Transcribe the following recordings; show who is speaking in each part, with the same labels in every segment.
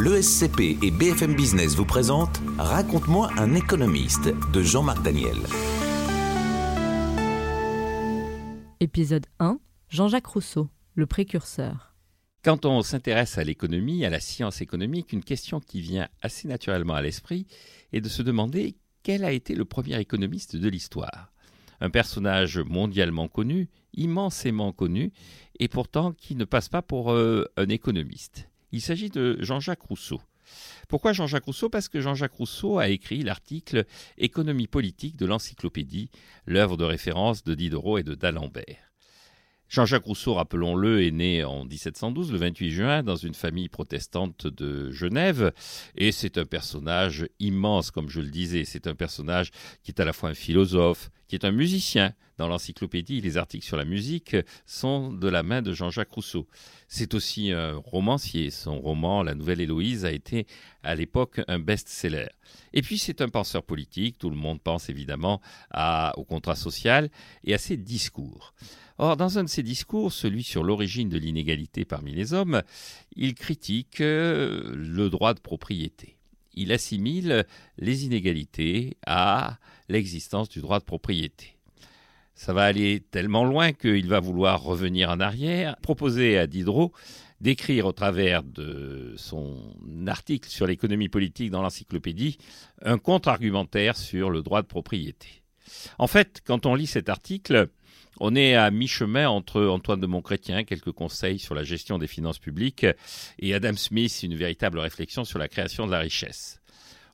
Speaker 1: L'ESCP et BFM Business vous présentent Raconte-moi un économiste de Jean-Marc Daniel.
Speaker 2: Épisode 1 Jean-Jacques Rousseau, le précurseur.
Speaker 3: Quand on s'intéresse à l'économie, à la science économique, une question qui vient assez naturellement à l'esprit est de se demander quel a été le premier économiste de l'histoire. Un personnage mondialement connu, immensément connu, et pourtant qui ne passe pas pour euh, un économiste. Il s'agit de Jean-Jacques Rousseau. Pourquoi Jean-Jacques Rousseau? Parce que Jean-Jacques Rousseau a écrit l'article Économie politique de l'encyclopédie, l'œuvre de référence de Diderot et de d'Alembert. Jean-Jacques Rousseau, rappelons-le, est né en 1712, le 28 juin, dans une famille protestante de Genève, et c'est un personnage immense, comme je le disais. C'est un personnage qui est à la fois un philosophe, qui est un musicien. Dans l'encyclopédie, les articles sur la musique sont de la main de Jean-Jacques Rousseau. C'est aussi un romancier. Son roman La Nouvelle Héloïse a été à l'époque un best-seller. Et puis c'est un penseur politique. Tout le monde pense évidemment au contrat social et à ses discours. Or, dans un de ses discours, celui sur l'origine de l'inégalité parmi les hommes, il critique euh, le droit de propriété. Il assimile les inégalités à l'existence du droit de propriété. Ça va aller tellement loin qu'il va vouloir revenir en arrière, proposer à Diderot d'écrire au travers de son article sur l'économie politique dans l'encyclopédie un contre-argumentaire sur le droit de propriété. En fait, quand on lit cet article, on est à mi-chemin entre Antoine de Montchrétien, quelques conseils sur la gestion des finances publiques, et Adam Smith, une véritable réflexion sur la création de la richesse.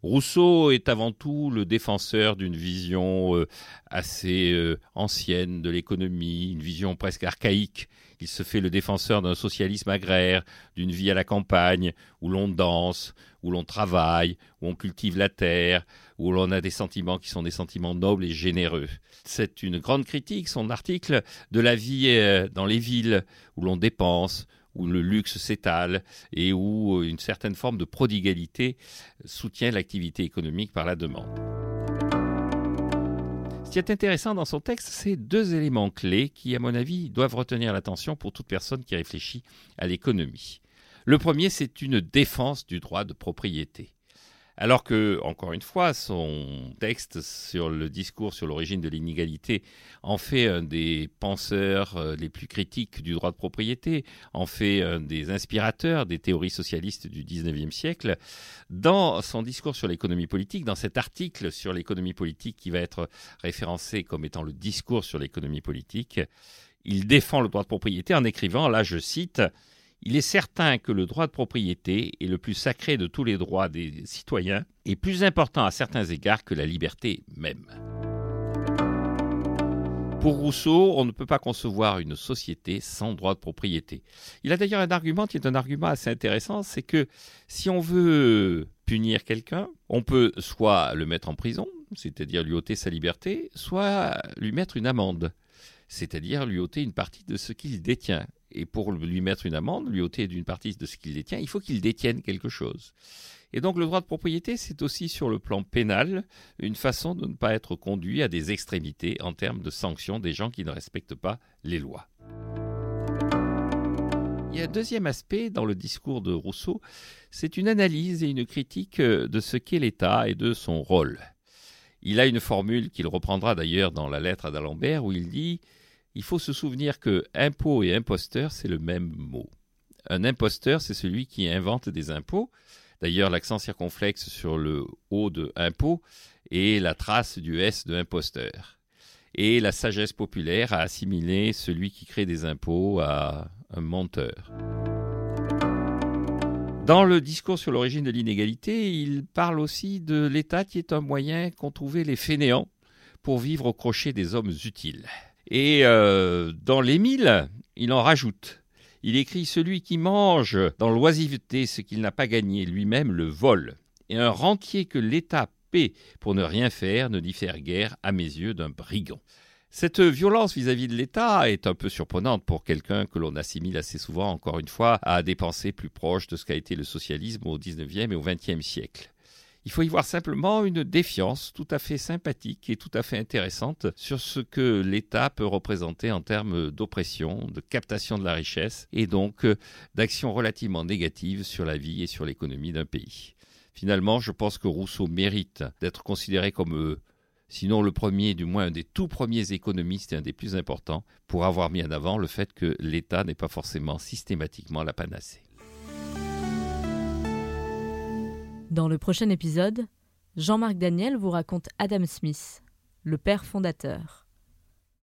Speaker 3: Rousseau est avant tout le défenseur d'une vision euh, assez euh, ancienne de l'économie, une vision presque archaïque. Il se fait le défenseur d'un socialisme agraire, d'une vie à la campagne, où l'on danse, où l'on travaille, où on cultive la terre, où l'on a des sentiments qui sont des sentiments nobles et généreux. C'est une grande critique, son article, de la vie euh, dans les villes, où l'on dépense, où le luxe s'étale et où une certaine forme de prodigalité soutient l'activité économique par la demande. Ce qui est intéressant dans son texte, c'est deux éléments clés qui, à mon avis, doivent retenir l'attention pour toute personne qui réfléchit à l'économie. Le premier, c'est une défense du droit de propriété. Alors que, encore une fois, son texte sur le discours sur l'origine de l'inégalité en fait un des penseurs euh, les plus critiques du droit de propriété, en fait un des inspirateurs des théories socialistes du XIXe siècle, dans son discours sur l'économie politique, dans cet article sur l'économie politique qui va être référencé comme étant le discours sur l'économie politique, il défend le droit de propriété en écrivant, là je cite, il est certain que le droit de propriété est le plus sacré de tous les droits des citoyens et plus important à certains égards que la liberté même. Pour Rousseau, on ne peut pas concevoir une société sans droit de propriété. Il a d'ailleurs un argument qui est un argument assez intéressant, c'est que si on veut punir quelqu'un, on peut soit le mettre en prison, c'est-à-dire lui ôter sa liberté, soit lui mettre une amende, c'est-à-dire lui ôter une partie de ce qu'il détient et pour lui mettre une amende, lui ôter d'une partie de ce qu'il détient, il faut qu'il détienne quelque chose. Et donc le droit de propriété, c'est aussi sur le plan pénal une façon de ne pas être conduit à des extrémités en termes de sanctions des gens qui ne respectent pas les lois. Il y a un deuxième aspect dans le discours de Rousseau, c'est une analyse et une critique de ce qu'est l'État et de son rôle. Il a une formule qu'il reprendra d'ailleurs dans la lettre à d'Alembert où il dit il faut se souvenir que impôt et imposteur, c'est le même mot. Un imposteur, c'est celui qui invente des impôts. D'ailleurs, l'accent circonflexe sur le haut de impôt est la trace du S de imposteur. Et la sagesse populaire a assimilé celui qui crée des impôts à un menteur. Dans le discours sur l'origine de l'inégalité, il parle aussi de l'État qui est un moyen qu'ont trouvé les fainéants pour vivre au crochet des hommes utiles. Et euh, dans l'Émile, il en rajoute. Il écrit Celui qui mange dans l'oisiveté ce qu'il n'a pas gagné lui-même le vol. Et un rentier que l'État paie pour ne rien faire ne diffère guère, à mes yeux, d'un brigand. Cette violence vis-à-vis de l'État est un peu surprenante pour quelqu'un que l'on assimile assez souvent, encore une fois, à des pensées plus proches de ce qu'a été le socialisme au XIXe et au XXe siècle. Il faut y voir simplement une défiance tout à fait sympathique et tout à fait intéressante sur ce que l'État peut représenter en termes d'oppression, de captation de la richesse et donc euh, d'actions relativement négatives sur la vie et sur l'économie d'un pays. Finalement, je pense que Rousseau mérite d'être considéré comme euh, sinon le premier, du moins un des tout premiers économistes et un des plus importants, pour avoir mis en avant le fait que l'État n'est pas forcément systématiquement la panacée.
Speaker 2: Dans le prochain épisode, Jean-Marc Daniel vous raconte Adam Smith, le père fondateur.